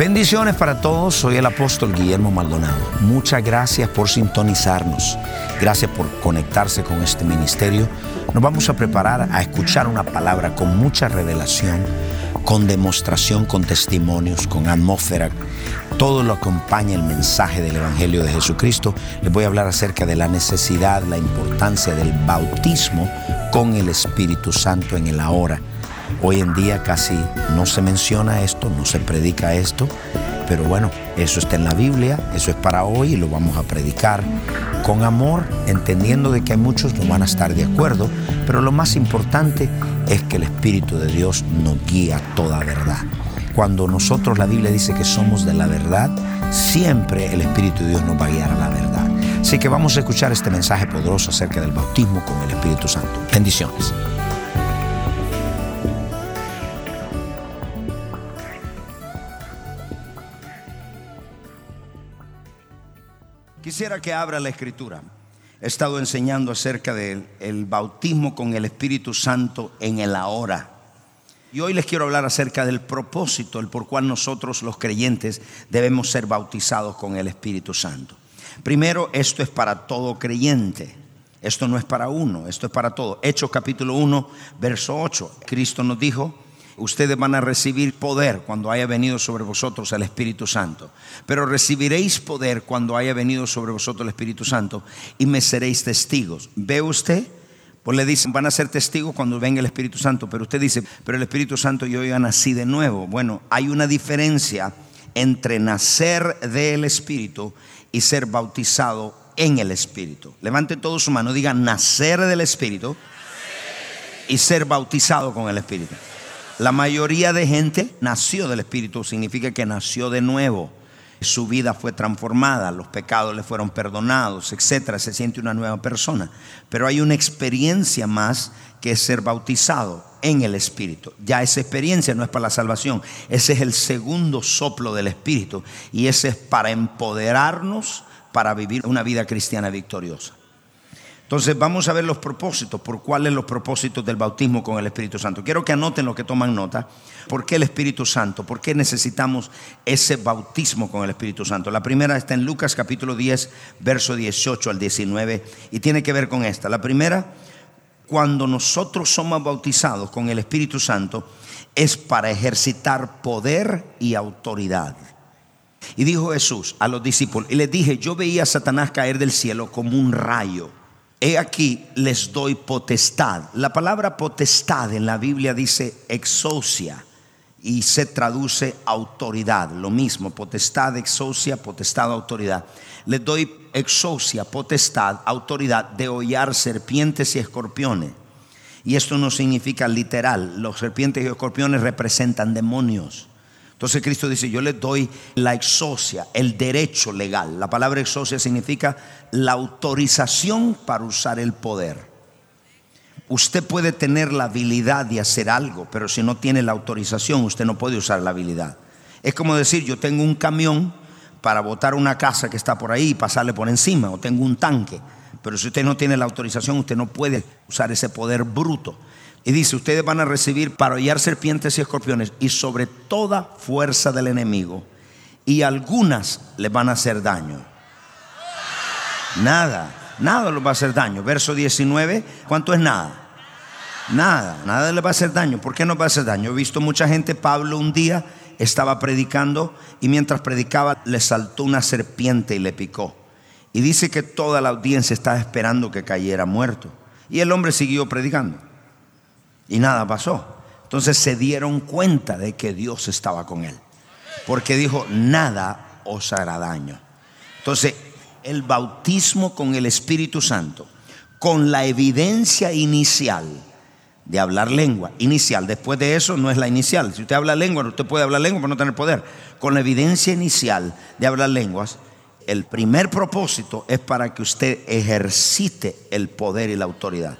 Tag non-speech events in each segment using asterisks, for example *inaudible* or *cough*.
Bendiciones para todos, soy el apóstol Guillermo Maldonado. Muchas gracias por sintonizarnos, gracias por conectarse con este ministerio. Nos vamos a preparar a escuchar una palabra con mucha revelación, con demostración, con testimonios, con atmósfera. Todo lo acompaña el mensaje del Evangelio de Jesucristo. Les voy a hablar acerca de la necesidad, la importancia del bautismo con el Espíritu Santo en el ahora Hoy en día casi no se menciona esto, no se predica esto, pero bueno, eso está en la Biblia, eso es para hoy y lo vamos a predicar con amor, entendiendo de que hay muchos no van a estar de acuerdo, pero lo más importante es que el Espíritu de Dios nos guía toda verdad. Cuando nosotros la Biblia dice que somos de la verdad, siempre el Espíritu de Dios nos va a guiar a la verdad. Así que vamos a escuchar este mensaje poderoso acerca del bautismo con el Espíritu Santo. Bendiciones. Quisiera que abra la escritura. He estado enseñando acerca del bautismo con el Espíritu Santo en el ahora. Y hoy les quiero hablar acerca del propósito, el por cual nosotros los creyentes debemos ser bautizados con el Espíritu Santo. Primero, esto es para todo creyente. Esto no es para uno, esto es para todo. Hechos capítulo 1, verso 8. Cristo nos dijo, ustedes van a recibir poder cuando haya venido sobre vosotros el Espíritu Santo. Pero recibiréis poder cuando haya venido sobre vosotros el Espíritu Santo y me seréis testigos. ¿Ve usted? Pues le dicen, van a ser testigos cuando venga el Espíritu Santo. Pero usted dice, pero el Espíritu Santo yo ya nací de nuevo. Bueno, hay una diferencia entre nacer del Espíritu y ser bautizado en el Espíritu. Levante todo su mano, diga nacer del Espíritu y ser bautizado con el Espíritu. La mayoría de gente nació del Espíritu, significa que nació de nuevo. Su vida fue transformada, los pecados le fueron perdonados, etcétera. Se siente una nueva persona. Pero hay una experiencia más que es ser bautizado en el Espíritu. Ya esa experiencia no es para la salvación, ese es el segundo soplo del Espíritu y ese es para empoderarnos para vivir una vida cristiana victoriosa. Entonces vamos a ver los propósitos, por cuáles los propósitos del bautismo con el Espíritu Santo. Quiero que anoten lo que toman nota. ¿Por qué el Espíritu Santo? ¿Por qué necesitamos ese bautismo con el Espíritu Santo? La primera está en Lucas capítulo 10, verso 18 al 19 y tiene que ver con esta. La primera, cuando nosotros somos bautizados con el Espíritu Santo, es para ejercitar poder y autoridad. Y dijo Jesús a los discípulos, y les dije, yo veía a Satanás caer del cielo como un rayo. He aquí les doy potestad. La palabra potestad en la Biblia dice exocia y se traduce autoridad. Lo mismo, potestad, exocia, potestad, autoridad. Les doy exocia, potestad, autoridad de hollar serpientes y escorpiones. Y esto no significa literal. Los serpientes y escorpiones representan demonios. Entonces Cristo dice, yo les doy la exocia, el derecho legal. La palabra exocia significa la autorización para usar el poder. Usted puede tener la habilidad de hacer algo, pero si no tiene la autorización, usted no puede usar la habilidad. Es como decir, yo tengo un camión para botar una casa que está por ahí y pasarle por encima, o tengo un tanque, pero si usted no tiene la autorización, usted no puede usar ese poder bruto. Y dice, ustedes van a recibir para hollar serpientes y escorpiones y sobre toda fuerza del enemigo. Y algunas les van a hacer daño. Nada, nada les va a hacer daño. Verso 19, ¿cuánto es nada? Nada, nada les va a hacer daño. ¿Por qué no va a hacer daño? He visto mucha gente, Pablo un día estaba predicando y mientras predicaba le saltó una serpiente y le picó. Y dice que toda la audiencia estaba esperando que cayera muerto. Y el hombre siguió predicando y nada pasó. Entonces se dieron cuenta de que Dios estaba con él. Porque dijo, nada os hará daño. Entonces, el bautismo con el Espíritu Santo, con la evidencia inicial de hablar lengua, inicial, después de eso no es la inicial. Si usted habla lengua, usted puede hablar lengua pero no tener poder. Con la evidencia inicial de hablar lenguas, el primer propósito es para que usted ejercite el poder y la autoridad.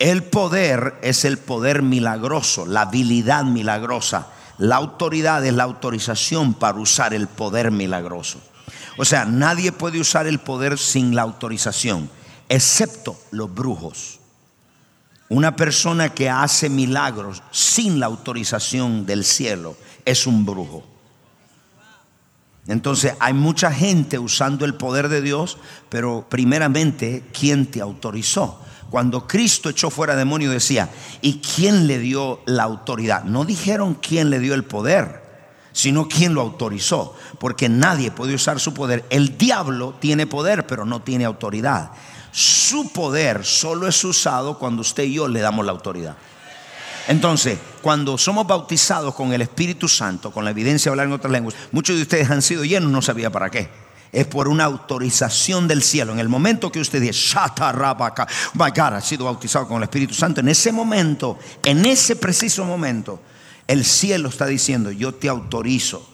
El poder es el poder milagroso, la habilidad milagrosa. La autoridad es la autorización para usar el poder milagroso. O sea, nadie puede usar el poder sin la autorización, excepto los brujos. Una persona que hace milagros sin la autorización del cielo es un brujo. Entonces hay mucha gente usando el poder de Dios, pero primeramente, ¿quién te autorizó? Cuando Cristo echó fuera demonio decía, ¿y quién le dio la autoridad? No dijeron quién le dio el poder, sino quién lo autorizó, porque nadie puede usar su poder. El diablo tiene poder, pero no tiene autoridad. Su poder solo es usado cuando usted y yo le damos la autoridad. Entonces, cuando somos bautizados con el Espíritu Santo, con la evidencia de hablar en otras lenguas, muchos de ustedes han sido llenos, no sabía para qué. Es por una autorización del cielo. En el momento que usted dice, Shata Rabaka, my God, ha sido bautizado con el Espíritu Santo, en ese momento, en ese preciso momento, el cielo está diciendo, yo te autorizo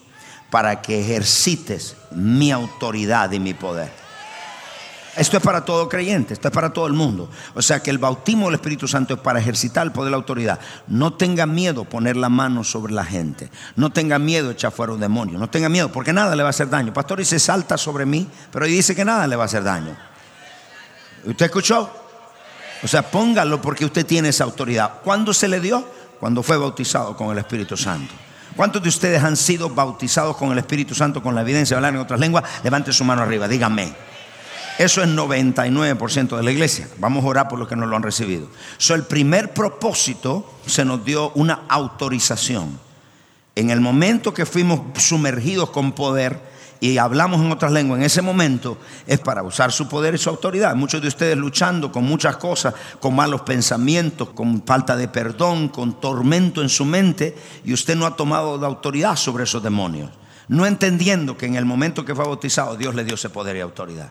para que ejercites mi autoridad y mi poder. Esto es para todo creyente, esto es para todo el mundo. O sea que el bautismo del Espíritu Santo es para ejercitar el poder de la autoridad. No tenga miedo poner la mano sobre la gente. No tenga miedo echar fuera un demonio. No tenga miedo porque nada le va a hacer daño. Pastor dice salta sobre mí, pero dice que nada le va a hacer daño. ¿Usted escuchó? O sea, póngalo porque usted tiene esa autoridad. ¿Cuándo se le dio? Cuando fue bautizado con el Espíritu Santo. ¿Cuántos de ustedes han sido bautizados con el Espíritu Santo con la evidencia de hablar en otras lenguas? Levante su mano arriba, dígame. Eso es 99% de la iglesia. Vamos a orar por los que no lo han recibido. So, el primer propósito se nos dio una autorización. En el momento que fuimos sumergidos con poder y hablamos en otras lenguas, en ese momento es para usar su poder y su autoridad. Muchos de ustedes luchando con muchas cosas, con malos pensamientos, con falta de perdón, con tormento en su mente, y usted no ha tomado la autoridad sobre esos demonios. No entendiendo que en el momento que fue bautizado, Dios le dio ese poder y autoridad.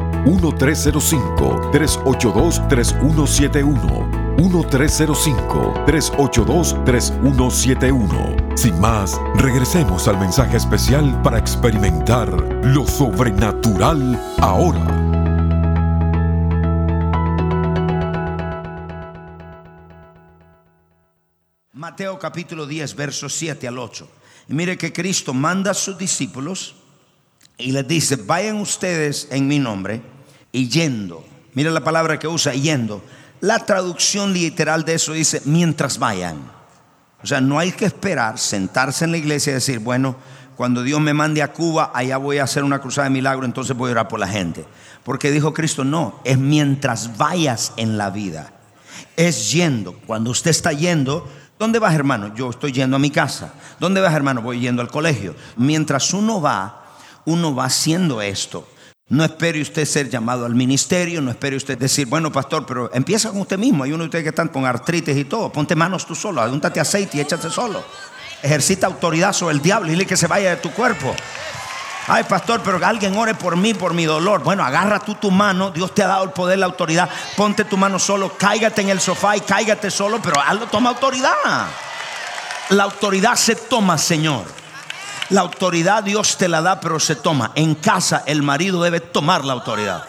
1-305-382-3171. 1-305-382-3171. Sin más, regresemos al mensaje especial para experimentar lo sobrenatural ahora. Mateo capítulo 10, versos 7 al 8. Y mire que Cristo manda a sus discípulos y les dice, vayan ustedes en mi nombre y yendo. Mira la palabra que usa, yendo. La traducción literal de eso dice, mientras vayan. O sea, no hay que esperar, sentarse en la iglesia y decir, bueno, cuando Dios me mande a Cuba, allá voy a hacer una cruzada de milagro, entonces voy a orar por la gente. Porque dijo Cristo, no, es mientras vayas en la vida. Es yendo. Cuando usted está yendo, ¿dónde vas hermano? Yo estoy yendo a mi casa. ¿Dónde vas hermano? Voy yendo al colegio. Mientras uno va, uno va haciendo esto. No espere usted ser llamado al ministerio, no espere usted decir, bueno, pastor, pero empieza con usted mismo. Hay uno de ustedes que están con artritis y todo. Ponte manos tú solo, agúntate aceite y échate solo. Ejercita autoridad sobre el diablo y dile que se vaya de tu cuerpo. Ay, pastor, pero que alguien ore por mí, por mi dolor. Bueno, agarra tú tu mano. Dios te ha dado el poder, la autoridad. Ponte tu mano solo, cáigate en el sofá y cáigate solo, pero hazlo, toma autoridad. La autoridad se toma, Señor. La autoridad Dios te la da, pero se toma. En casa el marido debe tomar la autoridad.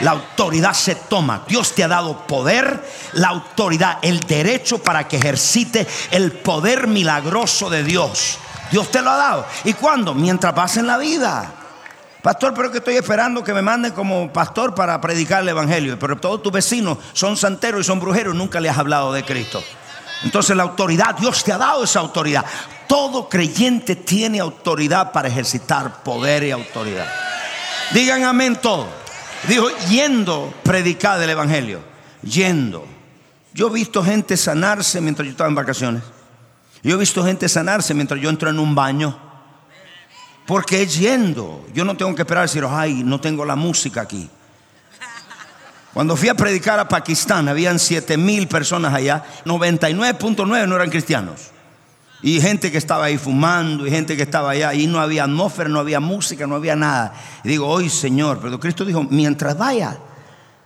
La autoridad se toma. Dios te ha dado poder, la autoridad, el derecho para que ejercite el poder milagroso de Dios. Dios te lo ha dado. ¿Y cuándo? Mientras vas en la vida. Pastor, pero que estoy esperando que me manden como pastor para predicar el evangelio. Pero todos tus vecinos son santeros y son brujeros. Nunca le has hablado de Cristo. Entonces la autoridad, Dios te ha dado esa autoridad. Todo creyente tiene autoridad para ejercitar poder y autoridad. Digan amén todo. Dijo, yendo, predicar el Evangelio. Yendo. Yo he visto gente sanarse mientras yo estaba en vacaciones. Yo he visto gente sanarse mientras yo entro en un baño. Porque es yendo. Yo no tengo que esperar decir, ay, no tengo la música aquí. Cuando fui a predicar a Pakistán, habían 7 mil personas allá, 99.9 no eran cristianos. Y gente que estaba ahí fumando, y gente que estaba allá, y no había atmósfera, no había música, no había nada. Y digo, hoy Señor, pero Cristo dijo, mientras vaya,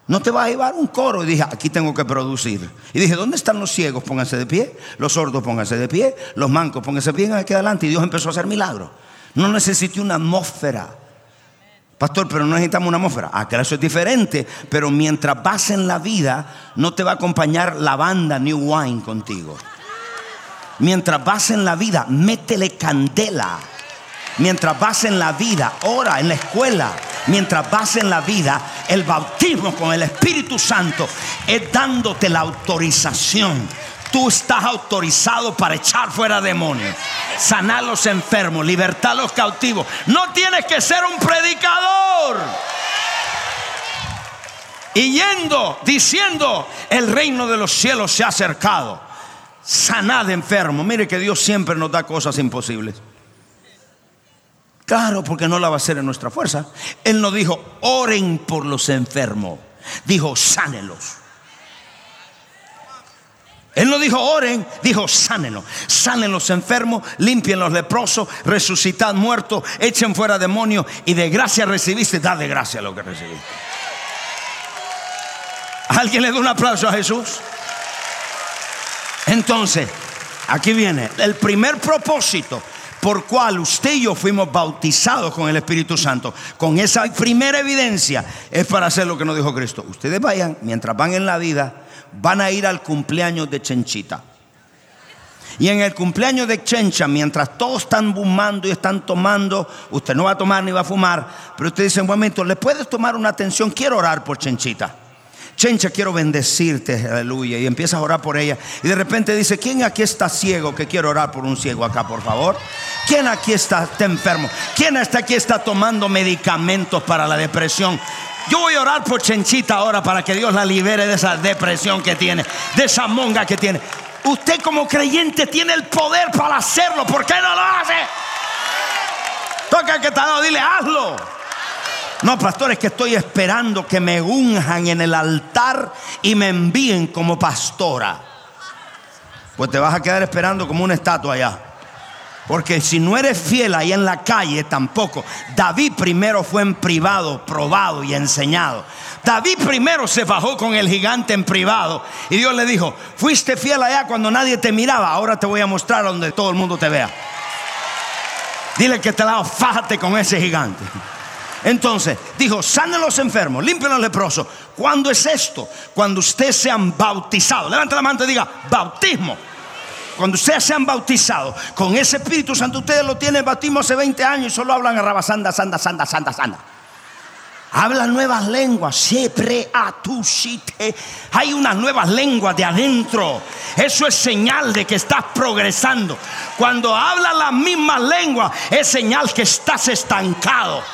no te va a llevar un coro. Y dije, aquí tengo que producir. Y dije, ¿dónde están los ciegos? Pónganse de pie. Los sordos, pónganse de pie. Los mancos, pónganse de pie aquí adelante. Y Dios empezó a hacer milagros. No necesité una atmósfera. Pastor, pero no necesitamos una atmósfera. Ah, eso es diferente. Pero mientras vas en la vida, no te va a acompañar la banda New Wine contigo. Mientras vas en la vida, métele candela. Mientras vas en la vida, ora en la escuela. Mientras vas en la vida, el bautismo con el Espíritu Santo es dándote la autorización. Tú estás autorizado para echar fuera demonios, sanar los enfermos, libertar los cautivos. No tienes que ser un predicador. Y yendo, diciendo, el reino de los cielos se ha acercado sanad enfermo. Mire que Dios siempre nos da cosas imposibles. Claro, porque no la va a hacer en nuestra fuerza. Él no dijo, oren por los enfermos. Dijo, sánelos. Él no dijo oren, dijo sánenos. Sanen los enfermos, limpien los leprosos, resucitad muertos, echen fuera demonios y de gracia recibiste, da de gracia lo que recibiste. ¿Alguien le da un aplauso a Jesús? Entonces, aquí viene el primer propósito por cual usted y yo fuimos bautizados con el Espíritu Santo, con esa primera evidencia, es para hacer lo que nos dijo Cristo. Ustedes vayan, mientras van en la vida, van a ir al cumpleaños de Chenchita. Y en el cumpleaños de Chencha, mientras todos están bumando y están tomando, usted no va a tomar ni va a fumar, pero usted dice, un momento, ¿le puedes tomar una atención? Quiero orar por Chenchita. Chencha, quiero bendecirte, aleluya. Y empieza a orar por ella. Y de repente dice, ¿quién aquí está ciego? Que quiero orar por un ciego acá, por favor. ¿Quién aquí está, enfermo? ¿Quién está aquí está tomando medicamentos para la depresión? Yo voy a orar por Chenchita ahora para que Dios la libere de esa depresión que tiene, de esa monga que tiene. Usted como creyente tiene el poder para hacerlo. ¿Por qué no lo hace? Toca que dado, dile, hazlo. No, pastor, es que estoy esperando que me unjan en el altar y me envíen como pastora. Pues te vas a quedar esperando como una estatua allá. Porque si no eres fiel ahí en la calle, tampoco. David primero fue en privado, probado y enseñado. David primero se bajó con el gigante en privado. Y Dios le dijo, fuiste fiel allá cuando nadie te miraba. Ahora te voy a mostrar donde todo el mundo te vea. Dile que te lado, fájate con ese gigante. Entonces, dijo, sanen los enfermos, limpien los leprosos. ¿Cuándo es esto? Cuando ustedes sean bautizados. Levanta la mano y diga, bautismo. Cuando ustedes sean bautizados con ese Espíritu Santo, ustedes lo tienen bautismo hace 20 años y solo hablan a sanda, sanda, sanda, sanda. Hablan nuevas lenguas. Siempre Hay unas nuevas lenguas de adentro. Eso es señal de que estás progresando. Cuando hablas las mismas lenguas, es señal que estás estancado.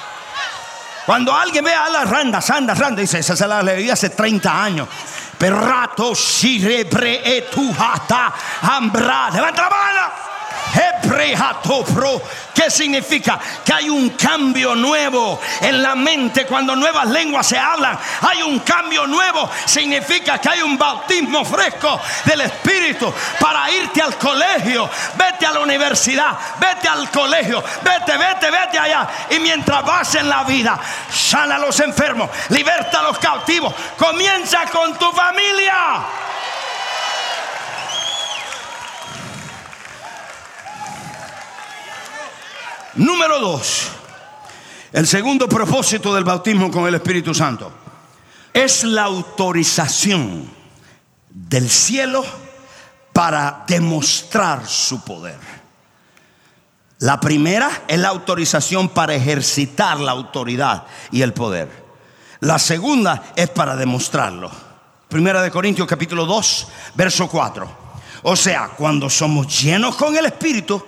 Cuando alguien ve a la randa, sanda, randa, dice, esa se la leí hace 30 años. Perrato, sirebre, etujata, ambra. Levanta la mano. ¿Qué significa? Que hay un cambio nuevo en la mente cuando nuevas lenguas se hablan. Hay un cambio nuevo. Significa que hay un bautismo fresco del Espíritu para irte al colegio. Vete a la universidad. Vete al colegio. Vete, vete, vete allá. Y mientras vas en la vida, sana a los enfermos. Liberta a los cautivos. Comienza con tu familia. Número dos, el segundo propósito del bautismo con el Espíritu Santo es la autorización del cielo para demostrar su poder. La primera es la autorización para ejercitar la autoridad y el poder. La segunda es para demostrarlo. Primera de Corintios capítulo 2, verso 4. O sea, cuando somos llenos con el Espíritu,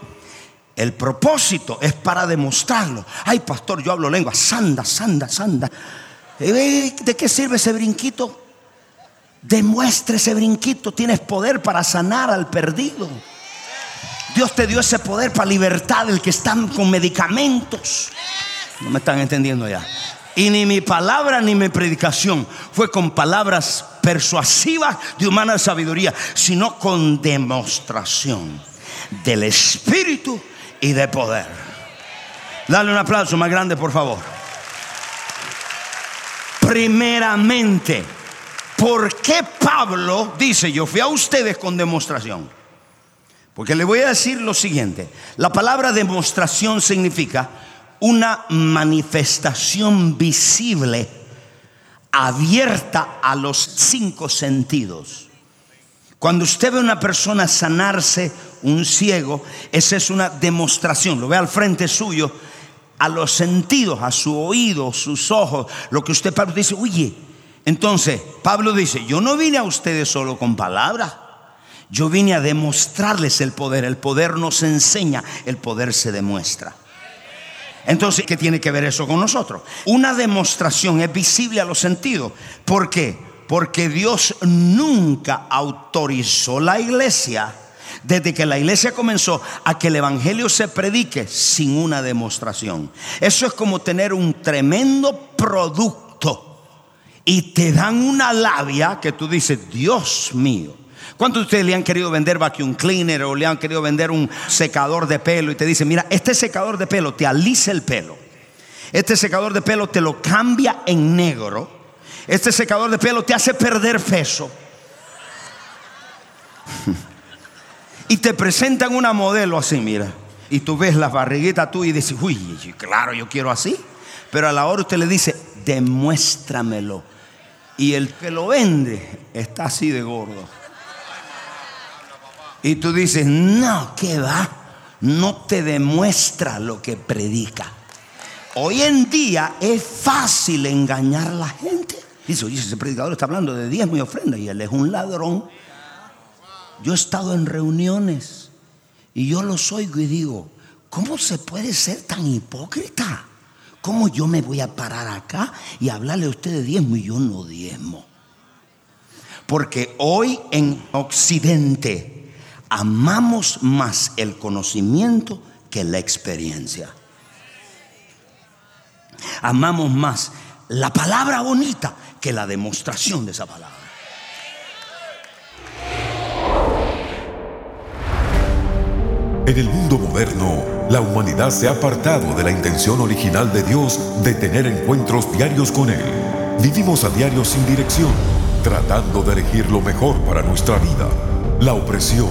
el propósito es para demostrarlo. Ay, pastor, yo hablo lengua. Sanda, sanda, sanda. Eh, ¿De qué sirve ese brinquito? Demuestre ese brinquito. Tienes poder para sanar al perdido. Dios te dio ese poder para libertad del que están con medicamentos. No me están entendiendo ya. Y ni mi palabra ni mi predicación fue con palabras persuasivas de humana sabiduría, sino con demostración del Espíritu y de poder. Dale un aplauso más grande, por favor. Primeramente, ¿por qué Pablo dice, yo fui a ustedes con demostración? Porque le voy a decir lo siguiente, la palabra demostración significa una manifestación visible, abierta a los cinco sentidos. Cuando usted ve a una persona sanarse, un ciego, esa es una demostración, lo ve al frente suyo, a los sentidos, a su oído, sus ojos, lo que usted Pablo dice, oye, entonces Pablo dice, yo no vine a ustedes solo con palabras, yo vine a demostrarles el poder, el poder nos enseña, el poder se demuestra. Entonces, ¿qué tiene que ver eso con nosotros? Una demostración es visible a los sentidos. ¿Por qué? Porque Dios nunca autorizó la iglesia, desde que la iglesia comenzó, a que el Evangelio se predique sin una demostración. Eso es como tener un tremendo producto y te dan una labia que tú dices, Dios mío. ¿Cuántos de ustedes le han querido vender vacuum cleaner o le han querido vender un secador de pelo y te dicen, mira, este secador de pelo te alisa el pelo? Este secador de pelo te lo cambia en negro. Este secador de pelo te hace perder peso. y te presentan una modelo así, mira. Y tú ves las barriguitas tú y dices, uy, claro, yo quiero así. Pero a la hora usted le dice, demuéstramelo. Y el que lo vende está así de gordo. Y tú dices, no, ¿qué va? No te demuestra lo que predica. Hoy en día es fácil engañar a la gente. Dice, oye, ese predicador está hablando de diezmo y ofrenda y él es un ladrón. Yo he estado en reuniones y yo los oigo y digo, ¿cómo se puede ser tan hipócrita? ¿Cómo yo me voy a parar acá y hablarle a usted de diezmo y yo no diezmo? Porque hoy en Occidente amamos más el conocimiento que la experiencia. Amamos más la palabra bonita que la demostración de esa palabra. En el mundo moderno, la humanidad se ha apartado de la intención original de Dios de tener encuentros diarios con Él. Vivimos a diario sin dirección, tratando de elegir lo mejor para nuestra vida. La opresión,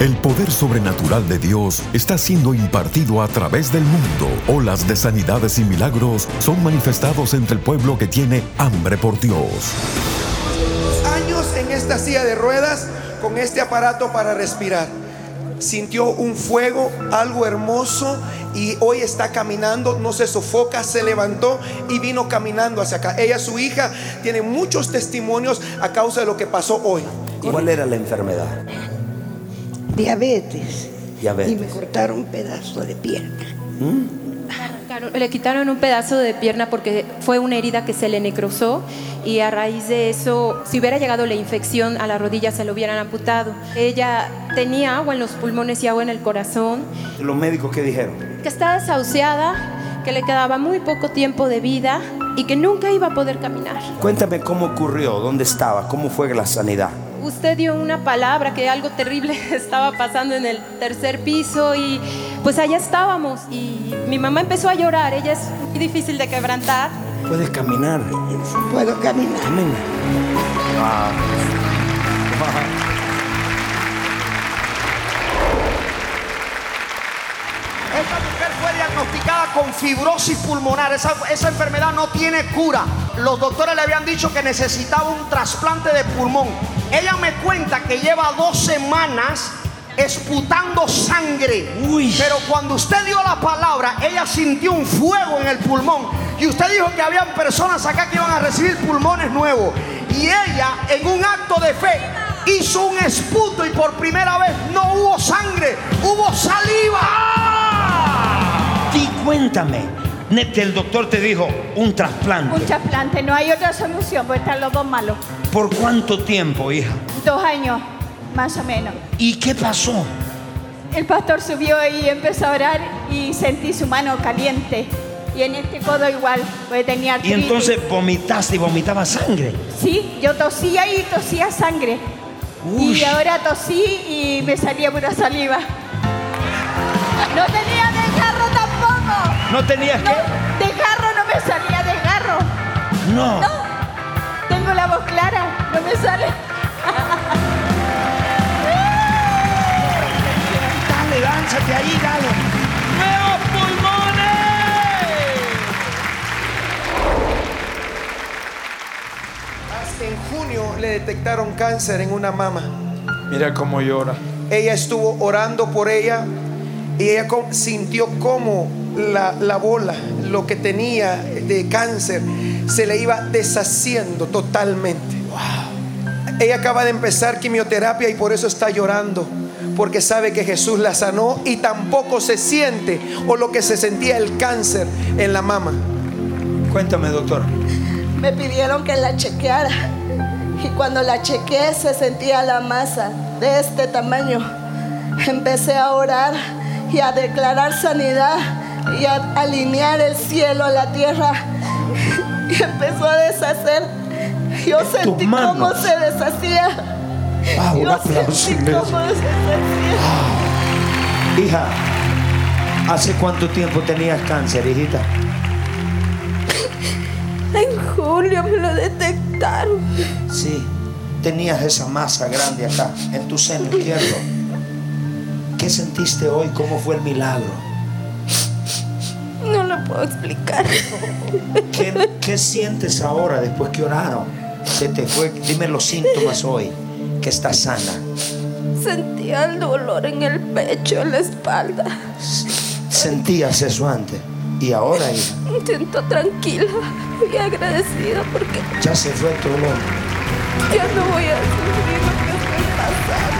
El poder sobrenatural de Dios está siendo impartido a través del mundo. Olas de sanidades y milagros son manifestados entre el pueblo que tiene hambre por Dios. Años en esta silla de ruedas con este aparato para respirar. Sintió un fuego, algo hermoso y hoy está caminando, no se sofoca, se levantó y vino caminando hacia acá. Ella, su hija, tiene muchos testimonios a causa de lo que pasó hoy. ¿Cuál era la enfermedad? Diabetes. Diabetes. Y me cortaron un pedazo de pierna. Le quitaron un pedazo de pierna porque fue una herida que se le necrosó y a raíz de eso, si hubiera llegado la infección a la rodilla, se lo hubieran amputado. Ella tenía agua en los pulmones y agua en el corazón. ¿Los médicos qué dijeron? Que estaba desahuciada, que le quedaba muy poco tiempo de vida y que nunca iba a poder caminar. Cuéntame cómo ocurrió, dónde estaba, cómo fue la sanidad. Usted dio una palabra que algo terrible *laughs* estaba pasando en el tercer piso y pues allá estábamos y mi mamá empezó a llorar, ella es muy difícil de quebrantar. Puedes caminar. Puedo caminar. Amén. Esta mujer fue diagnosticada con fibrosis pulmonar. Esa, esa enfermedad no tiene cura. Los doctores le habían dicho que necesitaba un trasplante de pulmón. Ella me cuenta que lleva dos semanas esputando sangre. Uy. Pero cuando usted dio la palabra, ella sintió un fuego en el pulmón. Y usted dijo que habían personas acá que iban a recibir pulmones nuevos. Y ella, en un acto de fe, hizo un esputo y por primera vez no hubo sangre, hubo saliva. Y cuéntame, neta, el doctor te dijo un trasplante. Un trasplante, no hay otra solución, porque están los dos malos. ¿Por cuánto tiempo, hija? Dos años, más o menos. ¿Y qué pasó? El pastor subió y empezó a orar y sentí su mano caliente. Y en este codo igual, porque tenía Y entonces vomitaste y vomitaba sangre. Sí, yo tosía y tosía sangre. Uy. Y ahora tosí y me salía pura saliva. No tenía desgarro tampoco. ¿No tenías No, que? desgarro no me salía desgarro. No. No, tengo la clara, no me sale. Dale, lánzate ahí, dale. ¡Nuevos pulmones! En junio le detectaron cáncer en una mama. Mira cómo llora. Ella estuvo orando por ella y ella sintió como la, la bola, lo que tenía de cáncer, se le iba deshaciendo totalmente. Ella acaba de empezar quimioterapia y por eso está llorando. Porque sabe que Jesús la sanó y tampoco se siente o lo que se sentía el cáncer en la mama. Cuéntame, doctor. Me pidieron que la chequeara y cuando la chequeé se sentía la masa de este tamaño. Empecé a orar y a declarar sanidad y a alinear el cielo a la tierra *laughs* y empezó a deshacer. Yo sentí cómo se deshacía. Ah, un Yo aplauso, sentí cómo se deshacía. Hija, ¿hace cuánto tiempo tenías cáncer, hijita? En julio me lo detectaron. Sí, tenías esa masa grande acá, en tu seno izquierdo. ¿Qué sentiste hoy? ¿Cómo fue el milagro? No lo puedo explicar. ¿Qué, qué sientes ahora después que oraron? Se te fue, dime los síntomas hoy, que estás sana. Sentía el dolor en el pecho, en la espalda. Sentías eso antes y ahora hija, Me siento tranquila y agradecida porque ya se fue tu dolor. ya no voy a sufrir lo que estoy pasando.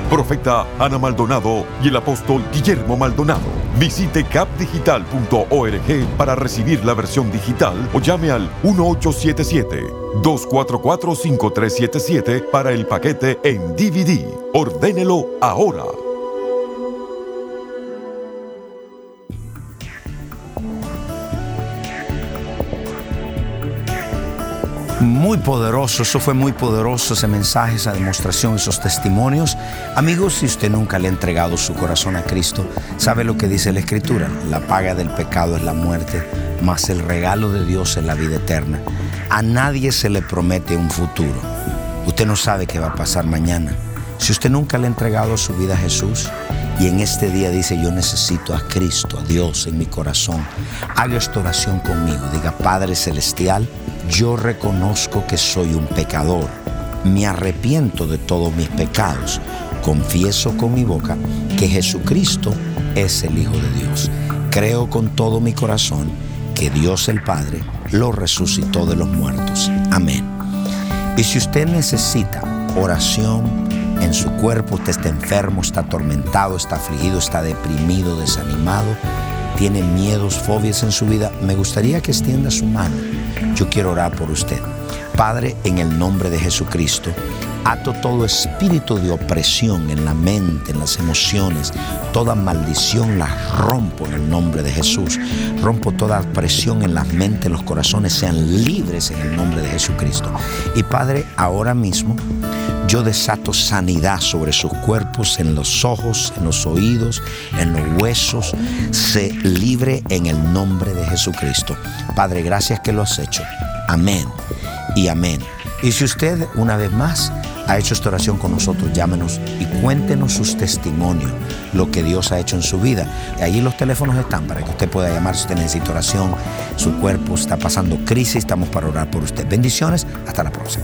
profeta Ana Maldonado y el apóstol Guillermo Maldonado. Visite capdigital.org para recibir la versión digital o llame al 1877-244-5377 para el paquete en DVD. Ordénelo ahora. Muy poderoso, eso fue muy poderoso, ese mensaje, esa demostración, esos testimonios. Amigos, si usted nunca le ha entregado su corazón a Cristo, sabe lo que dice la Escritura. La paga del pecado es la muerte, mas el regalo de Dios es la vida eterna. A nadie se le promete un futuro. Usted no sabe qué va a pasar mañana. Si usted nunca le ha entregado su vida a Jesús y en este día dice yo necesito a Cristo, a Dios en mi corazón, haga esta oración conmigo. Diga, Padre Celestial, yo reconozco que soy un pecador. Me arrepiento de todos mis pecados. Confieso con mi boca que Jesucristo es el Hijo de Dios. Creo con todo mi corazón que Dios el Padre lo resucitó de los muertos. Amén. Y si usted necesita oración en su cuerpo, usted está enfermo, está atormentado, está afligido, está deprimido, desanimado, tiene miedos, fobias en su vida, me gustaría que extienda su mano. Yo quiero orar por usted. Padre, en el nombre de Jesucristo, ato todo espíritu de opresión en la mente, en las emociones, toda maldición la rompo en el nombre de Jesús. Rompo toda presión en las mentes, los corazones sean libres en el nombre de Jesucristo. Y Padre, ahora mismo yo desato sanidad sobre sus cuerpos, en los ojos, en los oídos, en los huesos. Se libre en el nombre de Jesucristo. Padre, gracias que lo has hecho. Amén y amén. Y si usted una vez más ha hecho esta oración con nosotros, llámenos y cuéntenos sus testimonios, lo que Dios ha hecho en su vida. Y ahí los teléfonos están para que usted pueda llamar si usted necesita oración, su cuerpo está pasando crisis, estamos para orar por usted. Bendiciones, hasta la próxima.